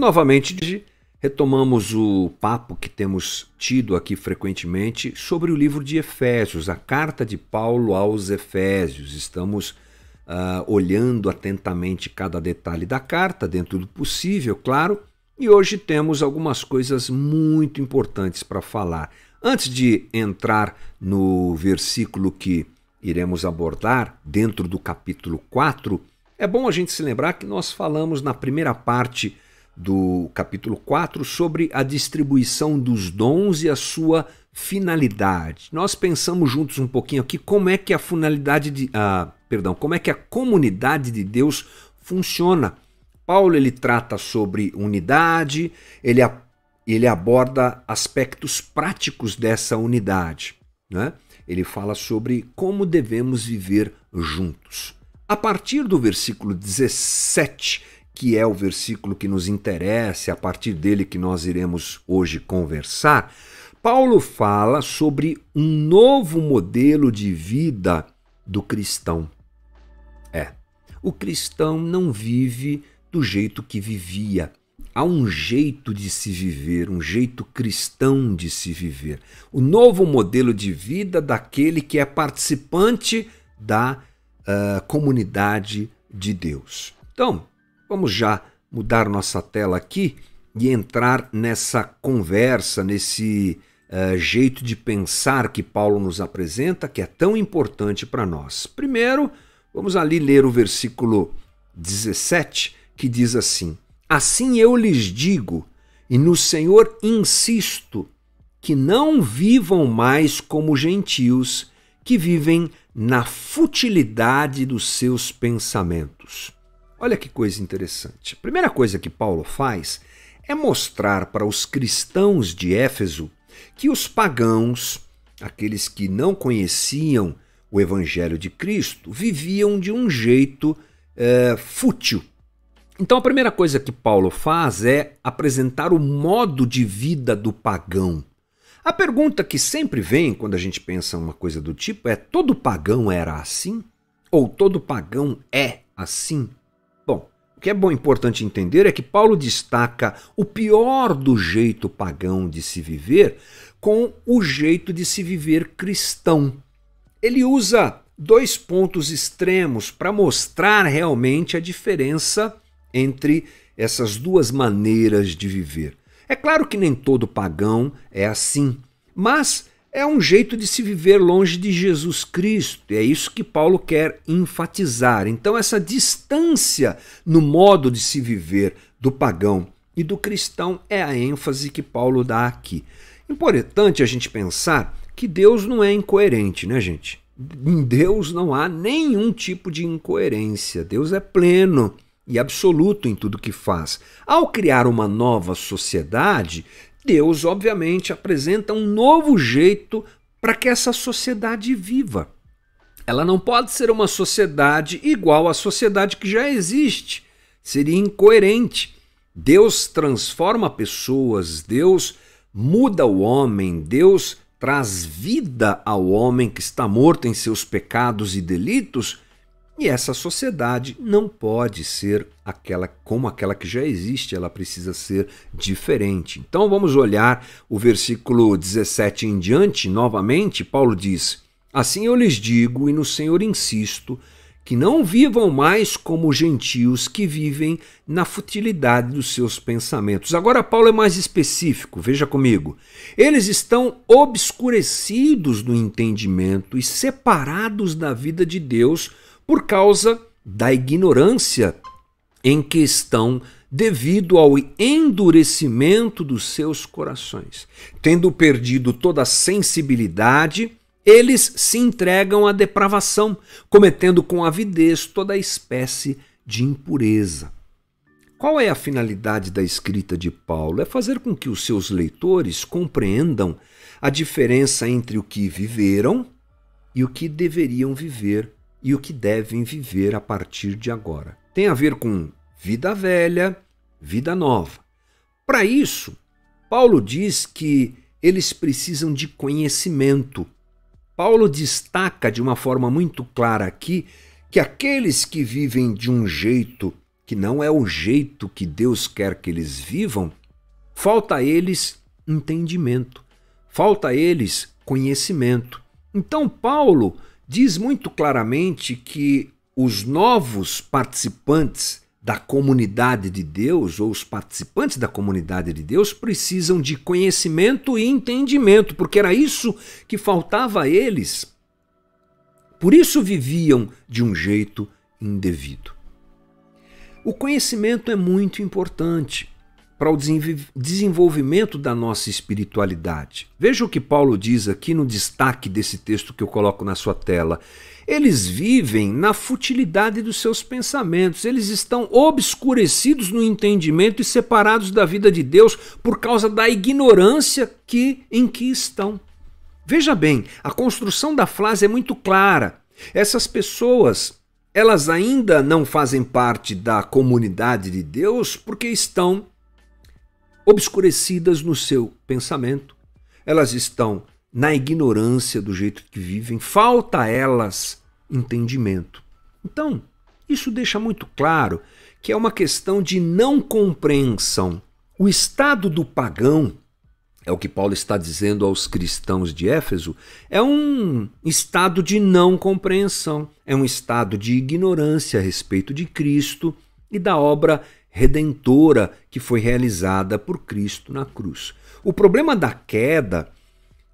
Novamente, retomamos o papo que temos tido aqui frequentemente sobre o livro de Efésios, a carta de Paulo aos Efésios. Estamos uh, olhando atentamente cada detalhe da carta, dentro do possível, claro, e hoje temos algumas coisas muito importantes para falar. Antes de entrar no versículo que iremos abordar dentro do capítulo 4, é bom a gente se lembrar que nós falamos na primeira parte do capítulo 4 sobre a distribuição dos dons e a sua finalidade. Nós pensamos juntos um pouquinho aqui como é que a finalidade de, ah, perdão, como é que a comunidade de Deus funciona. Paulo ele trata sobre unidade, ele, ele aborda aspectos práticos dessa unidade. Né? Ele fala sobre como devemos viver juntos. A partir do versículo 17, que é o versículo que nos interessa, a partir dele que nós iremos hoje conversar, Paulo fala sobre um novo modelo de vida do cristão. É, o cristão não vive do jeito que vivia. Há um jeito de se viver, um jeito cristão de se viver. O novo modelo de vida daquele que é participante da uh, comunidade de Deus. Então, vamos já mudar nossa tela aqui e entrar nessa conversa, nesse uh, jeito de pensar que Paulo nos apresenta, que é tão importante para nós. Primeiro, vamos ali ler o versículo 17, que diz assim: Assim eu lhes digo, e no Senhor insisto, que não vivam mais como gentios que vivem na futilidade dos seus pensamentos. Olha que coisa interessante. A primeira coisa que Paulo faz é mostrar para os cristãos de Éfeso que os pagãos, aqueles que não conheciam o Evangelho de Cristo, viviam de um jeito é, fútil. Então a primeira coisa que Paulo faz é apresentar o modo de vida do pagão. A pergunta que sempre vem quando a gente pensa uma coisa do tipo é: todo pagão era assim? Ou todo pagão é assim? O que é bom importante entender é que Paulo destaca o pior do jeito pagão de se viver com o jeito de se viver cristão. Ele usa dois pontos extremos para mostrar realmente a diferença entre essas duas maneiras de viver. É claro que nem todo pagão é assim, mas é um jeito de se viver longe de Jesus Cristo. E é isso que Paulo quer enfatizar. Então, essa distância no modo de se viver do pagão e do cristão é a ênfase que Paulo dá aqui. Importante a gente pensar que Deus não é incoerente, né, gente? Em Deus não há nenhum tipo de incoerência. Deus é pleno e absoluto em tudo que faz. Ao criar uma nova sociedade, Deus, obviamente, apresenta um novo jeito para que essa sociedade viva. Ela não pode ser uma sociedade igual à sociedade que já existe. Seria incoerente. Deus transforma pessoas, Deus muda o homem, Deus traz vida ao homem que está morto em seus pecados e delitos e essa sociedade não pode ser aquela como aquela que já existe, ela precisa ser diferente. Então vamos olhar o versículo 17 em diante, novamente, Paulo diz: Assim eu lhes digo e no Senhor insisto, que não vivam mais como gentios que vivem na futilidade dos seus pensamentos. Agora, Paulo é mais específico, veja comigo. Eles estão obscurecidos no entendimento e separados da vida de Deus por causa da ignorância em que estão devido ao endurecimento dos seus corações. Tendo perdido toda a sensibilidade, eles se entregam à depravação, cometendo com avidez toda espécie de impureza. Qual é a finalidade da escrita de Paulo? É fazer com que os seus leitores compreendam a diferença entre o que viveram e o que deveriam viver e o que devem viver a partir de agora. Tem a ver com vida velha, vida nova. Para isso, Paulo diz que eles precisam de conhecimento. Paulo destaca de uma forma muito clara aqui que aqueles que vivem de um jeito que não é o jeito que Deus quer que eles vivam, falta a eles entendimento, falta a eles conhecimento. Então, Paulo diz muito claramente que os novos participantes da comunidade de Deus, ou os participantes da comunidade de Deus, precisam de conhecimento e entendimento, porque era isso que faltava a eles. Por isso viviam de um jeito indevido. O conhecimento é muito importante para o desenvolvimento da nossa espiritualidade. Veja o que Paulo diz aqui no destaque desse texto que eu coloco na sua tela. Eles vivem na futilidade dos seus pensamentos, eles estão obscurecidos no entendimento e separados da vida de Deus por causa da ignorância que em que estão. Veja bem, a construção da frase é muito clara. Essas pessoas, elas ainda não fazem parte da comunidade de Deus porque estão obscurecidas no seu pensamento, elas estão na ignorância do jeito que vivem, falta a elas entendimento. Então, isso deixa muito claro que é uma questão de não compreensão. O estado do pagão, é o que Paulo está dizendo aos cristãos de Éfeso, é um estado de não compreensão, é um estado de ignorância a respeito de Cristo e da obra redentora que foi realizada por Cristo na cruz. O problema da queda,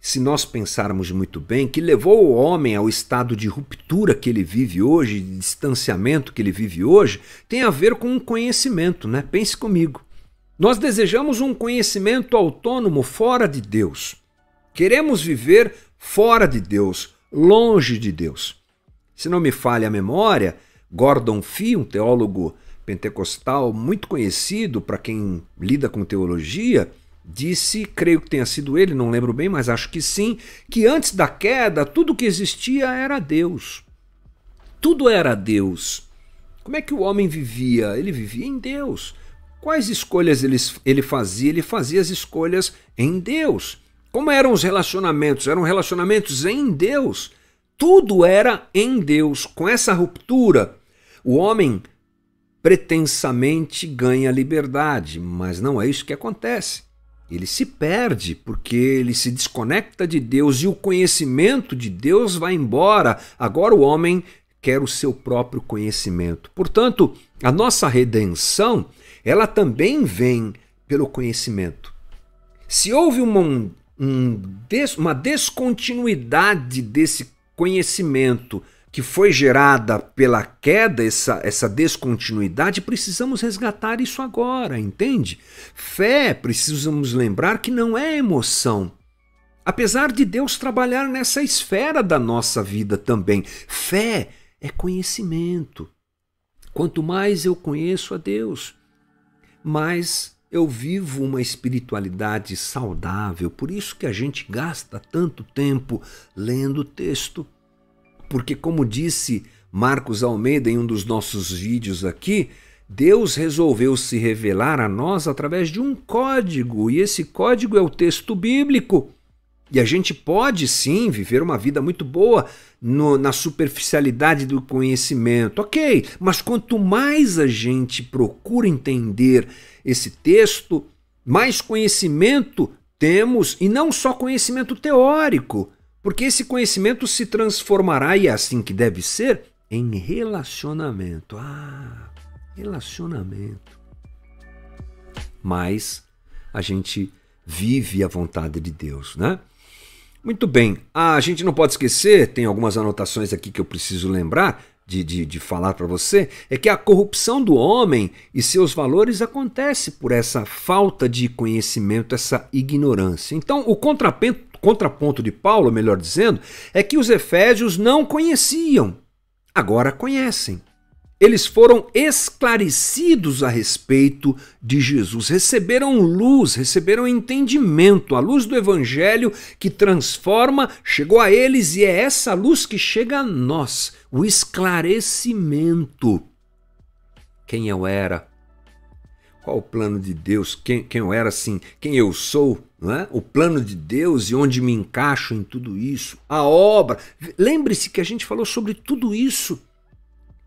se nós pensarmos muito bem, que levou o homem ao estado de ruptura que ele vive hoje, de distanciamento que ele vive hoje, tem a ver com um conhecimento, né? Pense comigo. Nós desejamos um conhecimento autônomo fora de Deus. Queremos viver fora de Deus, longe de Deus. Se não me falha a memória, Gordon Fee, um teólogo pentecostal muito conhecido para quem lida com teologia, disse, creio que tenha sido ele, não lembro bem, mas acho que sim, que antes da queda tudo que existia era Deus. Tudo era Deus. Como é que o homem vivia? Ele vivia em Deus. Quais escolhas ele, ele fazia? Ele fazia as escolhas em Deus. Como eram os relacionamentos? Eram relacionamentos em Deus. Tudo era em Deus. Com essa ruptura, o homem pretensamente ganha liberdade, mas não é isso que acontece. Ele se perde porque ele se desconecta de Deus e o conhecimento de Deus vai embora. Agora o homem quer o seu próprio conhecimento. Portanto, a nossa redenção, ela também vem pelo conhecimento. Se houve uma, um, uma descontinuidade desse conhecimento que foi gerada pela queda, essa, essa descontinuidade, precisamos resgatar isso agora, entende? Fé, precisamos lembrar que não é emoção. Apesar de Deus trabalhar nessa esfera da nossa vida também, fé é conhecimento. Quanto mais eu conheço a Deus, mais eu vivo uma espiritualidade saudável. Por isso que a gente gasta tanto tempo lendo o texto porque, como disse Marcos Almeida em um dos nossos vídeos aqui, Deus resolveu se revelar a nós através de um código, e esse código é o texto bíblico. E a gente pode sim viver uma vida muito boa no, na superficialidade do conhecimento, ok, mas quanto mais a gente procura entender esse texto, mais conhecimento temos, e não só conhecimento teórico, porque esse conhecimento se transformará, e é assim que deve ser, em relacionamento. Ah, relacionamento. Mas a gente vive a vontade de Deus, né? Muito bem, a gente não pode esquecer, tem algumas anotações aqui que eu preciso lembrar de, de, de falar para você, é que a corrupção do homem e seus valores acontece por essa falta de conhecimento, essa ignorância. Então, o contraponto contraponto de Paulo, melhor dizendo, é que os efésios não conheciam, agora conhecem. Eles foram esclarecidos a respeito de Jesus, receberam luz, receberam entendimento. A luz do Evangelho que transforma chegou a eles e é essa luz que chega a nós o esclarecimento. Quem eu era, qual o plano de Deus, quem, quem eu era assim, quem eu sou, é? o plano de Deus e onde me encaixo em tudo isso, a obra. Lembre-se que a gente falou sobre tudo isso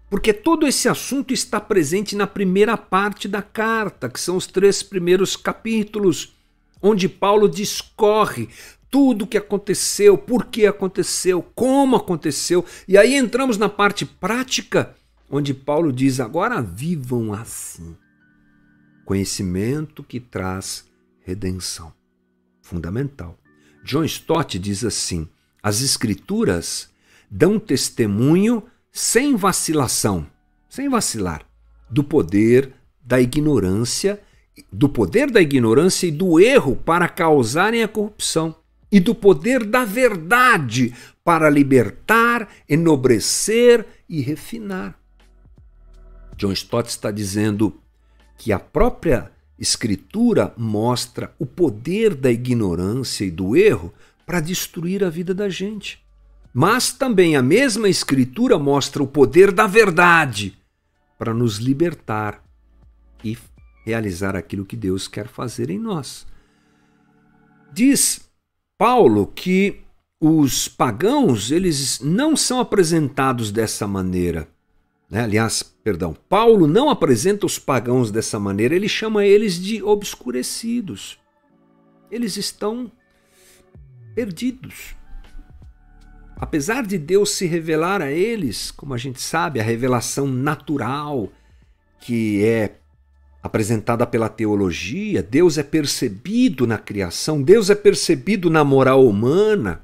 Porque todo esse assunto está presente na primeira parte da carta, que são os três primeiros capítulos, onde Paulo discorre tudo o que aconteceu, por que aconteceu, como aconteceu. E aí entramos na parte prática, onde Paulo diz: agora vivam assim. Conhecimento que traz redenção. Fundamental. John Stott diz assim: as Escrituras dão testemunho sem vacilação, sem vacilar, do poder da ignorância, do poder da ignorância e do erro para causarem a corrupção, e do poder da verdade para libertar, enobrecer e refinar. John Stott está dizendo que a própria Escritura mostra o poder da ignorância e do erro para destruir a vida da gente. Mas também a mesma Escritura mostra o poder da verdade para nos libertar e realizar aquilo que Deus quer fazer em nós. Diz Paulo que os pagãos eles não são apresentados dessa maneira. Né? Aliás, perdão, Paulo não apresenta os pagãos dessa maneira, ele chama eles de obscurecidos. Eles estão perdidos. Apesar de Deus se revelar a eles, como a gente sabe, a revelação natural que é apresentada pela teologia, Deus é percebido na criação, Deus é percebido na moral humana.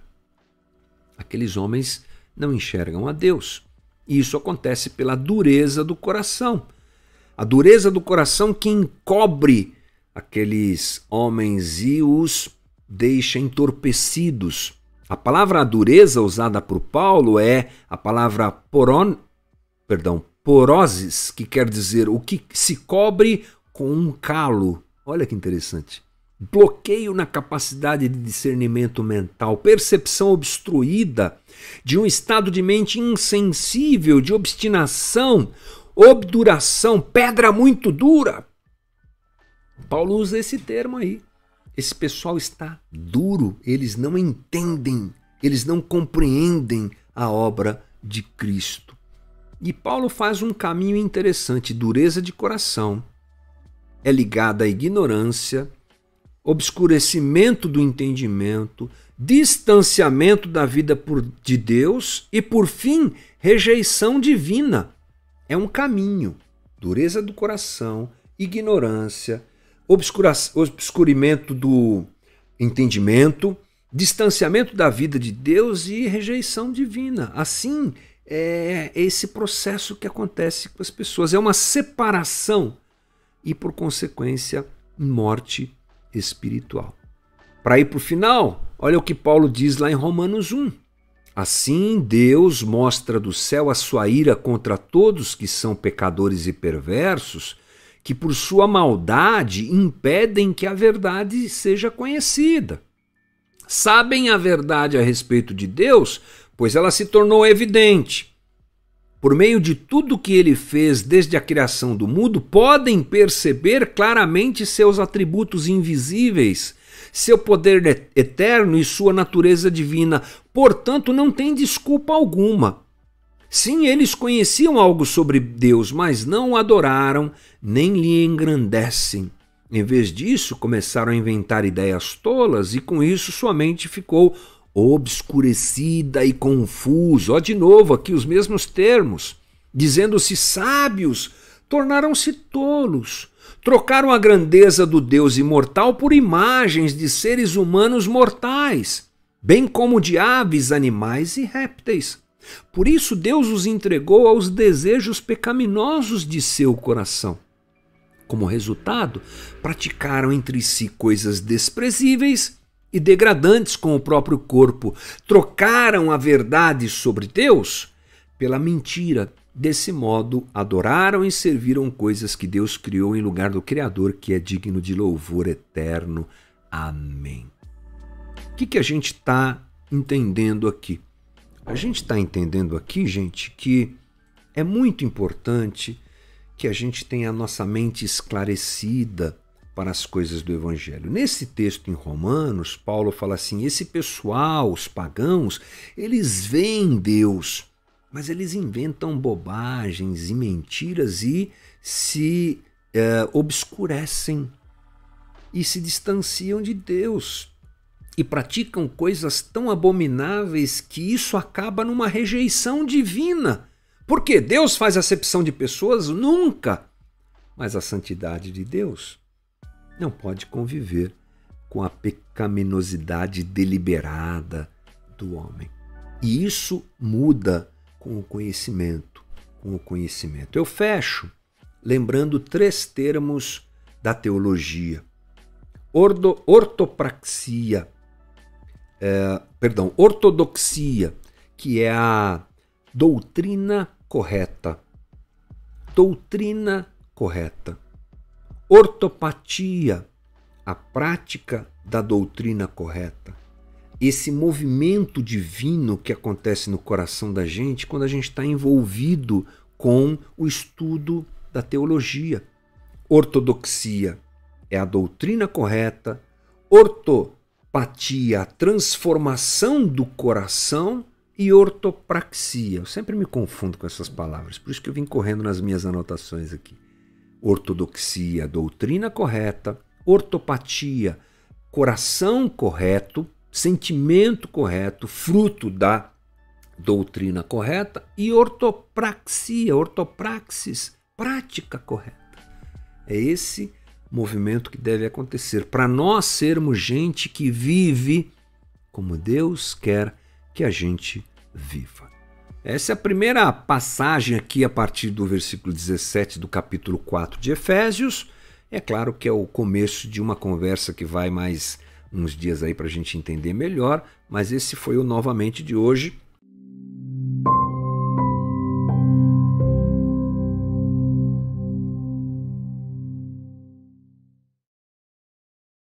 Aqueles homens não enxergam a Deus. E isso acontece pela dureza do coração. A dureza do coração que encobre aqueles homens e os deixa entorpecidos a palavra dureza usada por Paulo é a palavra poron, perdão, poroses, que quer dizer o que se cobre com um calo. Olha que interessante. Bloqueio na capacidade de discernimento mental, percepção obstruída de um estado de mente insensível, de obstinação, obduração, pedra muito dura. Paulo usa esse termo aí. Esse pessoal está duro, eles não entendem, eles não compreendem a obra de Cristo. E Paulo faz um caminho interessante: dureza de coração é ligada à ignorância, obscurecimento do entendimento, distanciamento da vida por, de Deus e, por fim, rejeição divina. É um caminho. Dureza do coração, ignorância, obscurimento do entendimento, distanciamento da vida de Deus e rejeição divina. Assim, é esse processo que acontece com as pessoas. É uma separação e, por consequência, morte espiritual. Para ir para o final, olha o que Paulo diz lá em Romanos 1. Assim, Deus mostra do céu a sua ira contra todos que são pecadores e perversos que por sua maldade impedem que a verdade seja conhecida. Sabem a verdade a respeito de Deus, pois ela se tornou evidente. Por meio de tudo que ele fez desde a criação do mundo, podem perceber claramente seus atributos invisíveis, seu poder eterno e sua natureza divina. Portanto, não tem desculpa alguma Sim, eles conheciam algo sobre Deus, mas não o adoraram, nem lhe engrandecem. Em vez disso, começaram a inventar ideias tolas e com isso sua mente ficou obscurecida e confusa. Ó, de novo, aqui os mesmos termos. Dizendo-se sábios, tornaram-se tolos. Trocaram a grandeza do Deus imortal por imagens de seres humanos mortais, bem como de aves, animais e répteis. Por isso, Deus os entregou aos desejos pecaminosos de seu coração. Como resultado, praticaram entre si coisas desprezíveis e degradantes com o próprio corpo. Trocaram a verdade sobre Deus pela mentira. Desse modo, adoraram e serviram coisas que Deus criou em lugar do Criador, que é digno de louvor eterno. Amém. O que, que a gente está entendendo aqui? A gente está entendendo aqui, gente, que é muito importante que a gente tenha a nossa mente esclarecida para as coisas do Evangelho. Nesse texto em Romanos, Paulo fala assim: esse pessoal, os pagãos, eles veem Deus, Mas eles inventam bobagens e mentiras e se é, obscurecem e se distanciam de Deus e praticam coisas tão abomináveis que isso acaba numa rejeição divina. Porque Deus faz acepção de pessoas? Nunca. Mas a santidade de Deus não pode conviver com a pecaminosidade deliberada do homem. E isso muda com o conhecimento, com o conhecimento. Eu fecho lembrando três termos da teologia: Ordo, ortopraxia, é, perdão, ortodoxia, que é a doutrina correta. Doutrina correta. Ortopatia, a prática da doutrina correta. Esse movimento divino que acontece no coração da gente quando a gente está envolvido com o estudo da teologia. Ortodoxia é a doutrina correta, ortopatia, a transformação do coração e ortopraxia. Eu sempre me confundo com essas palavras, por isso que eu vim correndo nas minhas anotações aqui. Ortodoxia, doutrina correta, ortopatia, coração correto, sentimento correto, fruto da doutrina correta, e ortopraxia, ortopraxis, prática correta. É esse movimento que deve acontecer para nós sermos gente que vive como Deus quer que a gente viva. Essa é a primeira passagem aqui a partir do versículo 17 do capítulo 4 de Efésios. É claro que é o começo de uma conversa que vai mais uns dias aí para a gente entender melhor, mas esse foi o novamente de hoje.